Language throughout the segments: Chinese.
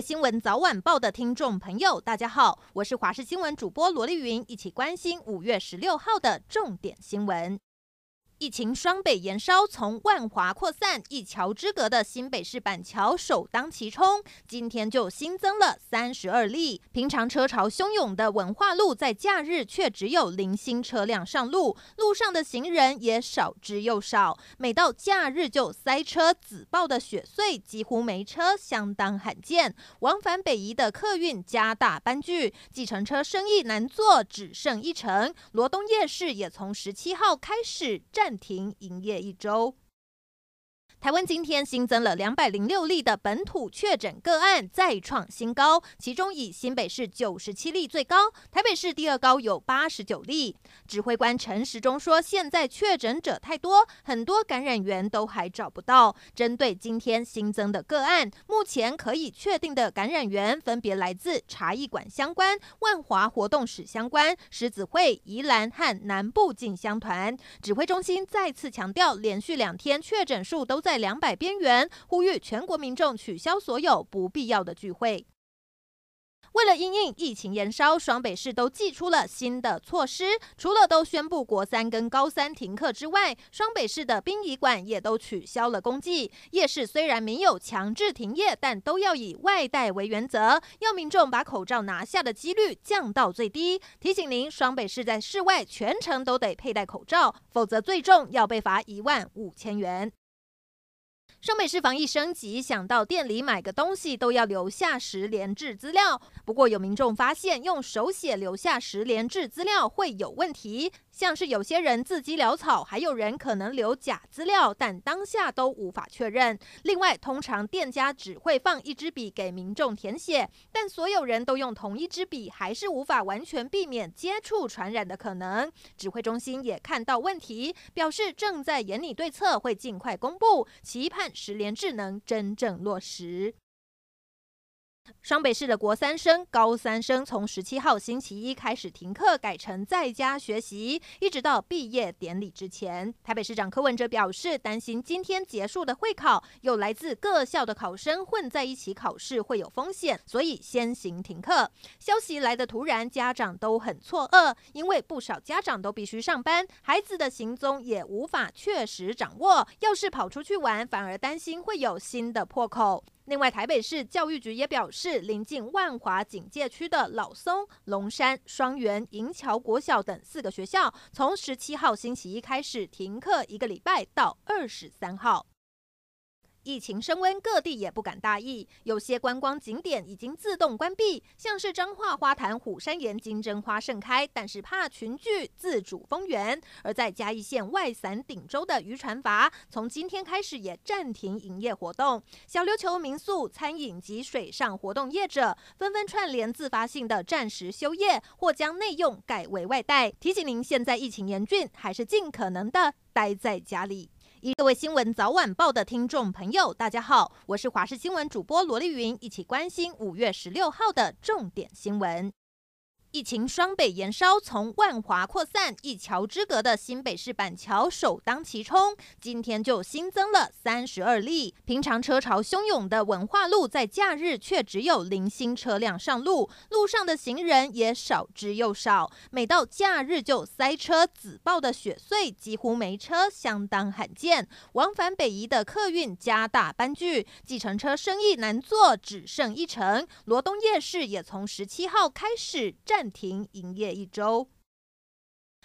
新闻早晚报的听众朋友，大家好，我是华视新闻主播罗丽云，一起关心五月十六号的重点新闻。疫情双北延烧，从万华扩散，一桥之隔的新北市板桥首当其冲，今天就新增了三十二例。平常车潮汹涌的文化路，在假日却只有零星车辆上路，路上的行人也少之又少。每到假日就塞车，紫爆的雪隧几乎没车，相当罕见。往返北宜的客运加大班距，计程车生意难做，只剩一成。罗东夜市也从十七号开始暂暂停营业一周。台湾今天新增了两百零六例的本土确诊个案，再创新高。其中以新北市九十七例最高，台北市第二高有八十九例。指挥官陈时中说，现在确诊者太多，很多感染源都还找不到。针对今天新增的个案，目前可以确定的感染源分别来自茶艺馆相关、万华活动史相关、狮子会、宜兰和南部进香团。指挥中心再次强调，连续两天确诊数都在。在两百边缘，呼吁全国民众取消所有不必要的聚会。为了因应疫情延烧，双北市都祭出了新的措施。除了都宣布国三跟高三停课之外，双北市的殡仪馆也都取消了公祭。夜市虽然没有强制停业，但都要以外带为原则，要民众把口罩拿下的几率降到最低。提醒您，双北市在室外全程都得佩戴口罩，否则最重要被罚一万五千元。双北市防疫升级，想到店里买个东西都要留下十连制资料。不过有民众发现，用手写留下十连制资料会有问题，像是有些人字迹潦草，还有人可能留假资料，但当下都无法确认。另外，通常店家只会放一支笔给民众填写，但所有人都用同一支笔，还是无法完全避免接触传染的可能。指挥中心也看到问题，表示正在研拟对策，会尽快公布，期盼。十联智能真正落实。双北市的国三生、高三生从十七号星期一开始停课，改成在家学习，一直到毕业典礼之前。台北市长柯文哲表示，担心今天结束的会考有来自各校的考生混在一起考试会有风险，所以先行停课。消息来的突然，家长都很错愕，因为不少家长都必须上班，孩子的行踪也无法确实掌握。要是跑出去玩，反而担心会有新的破口。另外，台北市教育局也表示，临近万华警戒区的老松、龙山、双园、银桥国小等四个学校，从十七号星期一开始停课一个礼拜，到二十三号。疫情升温，各地也不敢大意，有些观光景点已经自动关闭，像是彰化花坛虎山岩金针花盛开，但是怕群聚，自主封园。而在嘉义县外伞顶洲的渔船筏，从今天开始也暂停营业活动。小琉球民宿、餐饮及水上活动业者纷纷串联自发性的暂时休业，或将内用改为外带。提醒您，现在疫情严峻，还是尽可能的待在家里。各位新闻早晚报的听众朋友，大家好，我是华视新闻主播罗丽云，一起关心五月十六号的重点新闻。疫情双北延烧，从万华扩散，一桥之隔的新北市板桥首当其冲，今天就新增了三十二例。平常车潮汹涌的文化路，在假日却只有零星车辆上路，路上的行人也少之又少。每到假日就塞车，紫爆的雪隧几乎没车，相当罕见。往返北宜的客运加大班距，计程车生意难做，只剩一成。罗东夜市也从十七号开始暂停营业一周。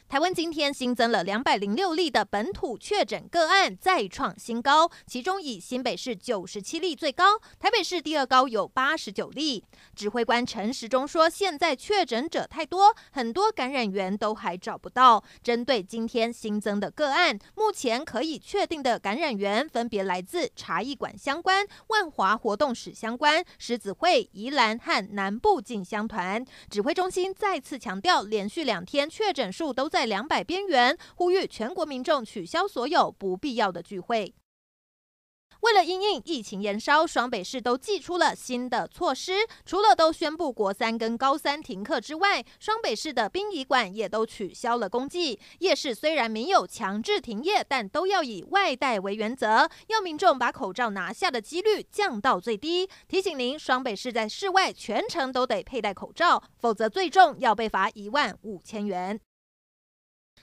台湾今天新增了两百零六例的本土确诊个案，再创新高。其中以新北市九十七例最高，台北市第二高有八十九例。指挥官陈时中说，现在确诊者太多，很多感染源都还找不到。针对今天新增的个案，目前可以确定的感染源分别来自茶艺馆相关、万华活动史相关、狮子会、宜兰和南部进香团。指挥中心再次强调，连续两天确诊数都在两百边缘，呼吁全国民众取消所有不必要的聚会。为了因应疫情延烧，双北市都祭出了新的措施。除了都宣布国三跟高三停课之外，双北市的殡仪馆也都取消了公祭。夜市虽然没有强制停业，但都要以外带为原则，要民众把口罩拿下的几率降到最低。提醒您，双北市在室外全程都得佩戴口罩，否则最重要被罚一万五千元。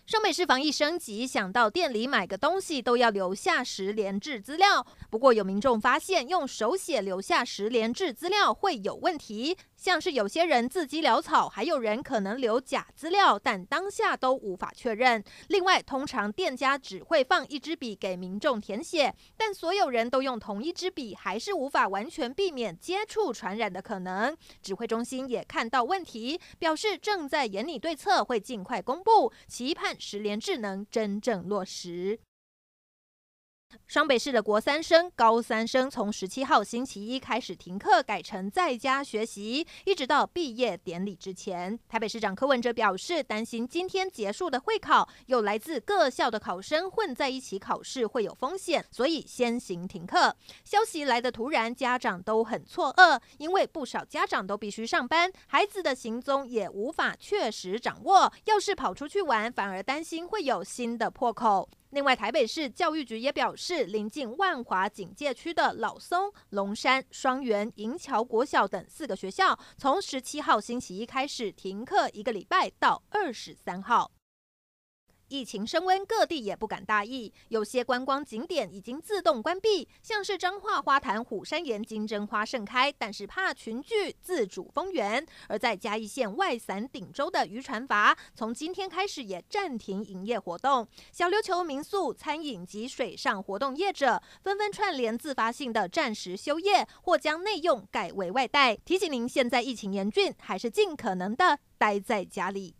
上美市防疫升级，想到店里买个东西都要留下十连制资料。不过有民众发现，用手写留下十连制资料会有问题。像是有些人字迹潦草，还有人可能留假资料，但当下都无法确认。另外，通常店家只会放一支笔给民众填写，但所有人都用同一支笔，还是无法完全避免接触传染的可能。指挥中心也看到问题，表示正在研拟对策，会尽快公布，期盼十连智能真正落实。双北市的国三生、高三生从十七号星期一开始停课，改成在家学习，一直到毕业典礼之前。台北市长柯文哲表示，担心今天结束的会考有来自各校的考生混在一起考试会有风险，所以先行停课。消息来的突然，家长都很错愕，因为不少家长都必须上班，孩子的行踪也无法确实掌握。要是跑出去玩，反而担心会有新的破口。另外，台北市教育局也表示，临近万华警戒区的老松、龙山、双园、银桥国小等四个学校，从十七号星期一开始停课一个礼拜到二十三号。疫情升温，各地也不敢大意，有些观光景点已经自动关闭，像是彰化花坛虎山岩金针花盛开，但是怕群聚，自主封园；而在嘉义县外伞顶洲的渔船筏，从今天开始也暂停营业活动。小琉球民宿、餐饮及水上活动业者纷纷串联自发性的暂时休业，或将内用改为外带。提醒您，现在疫情严峻，还是尽可能的待在家里。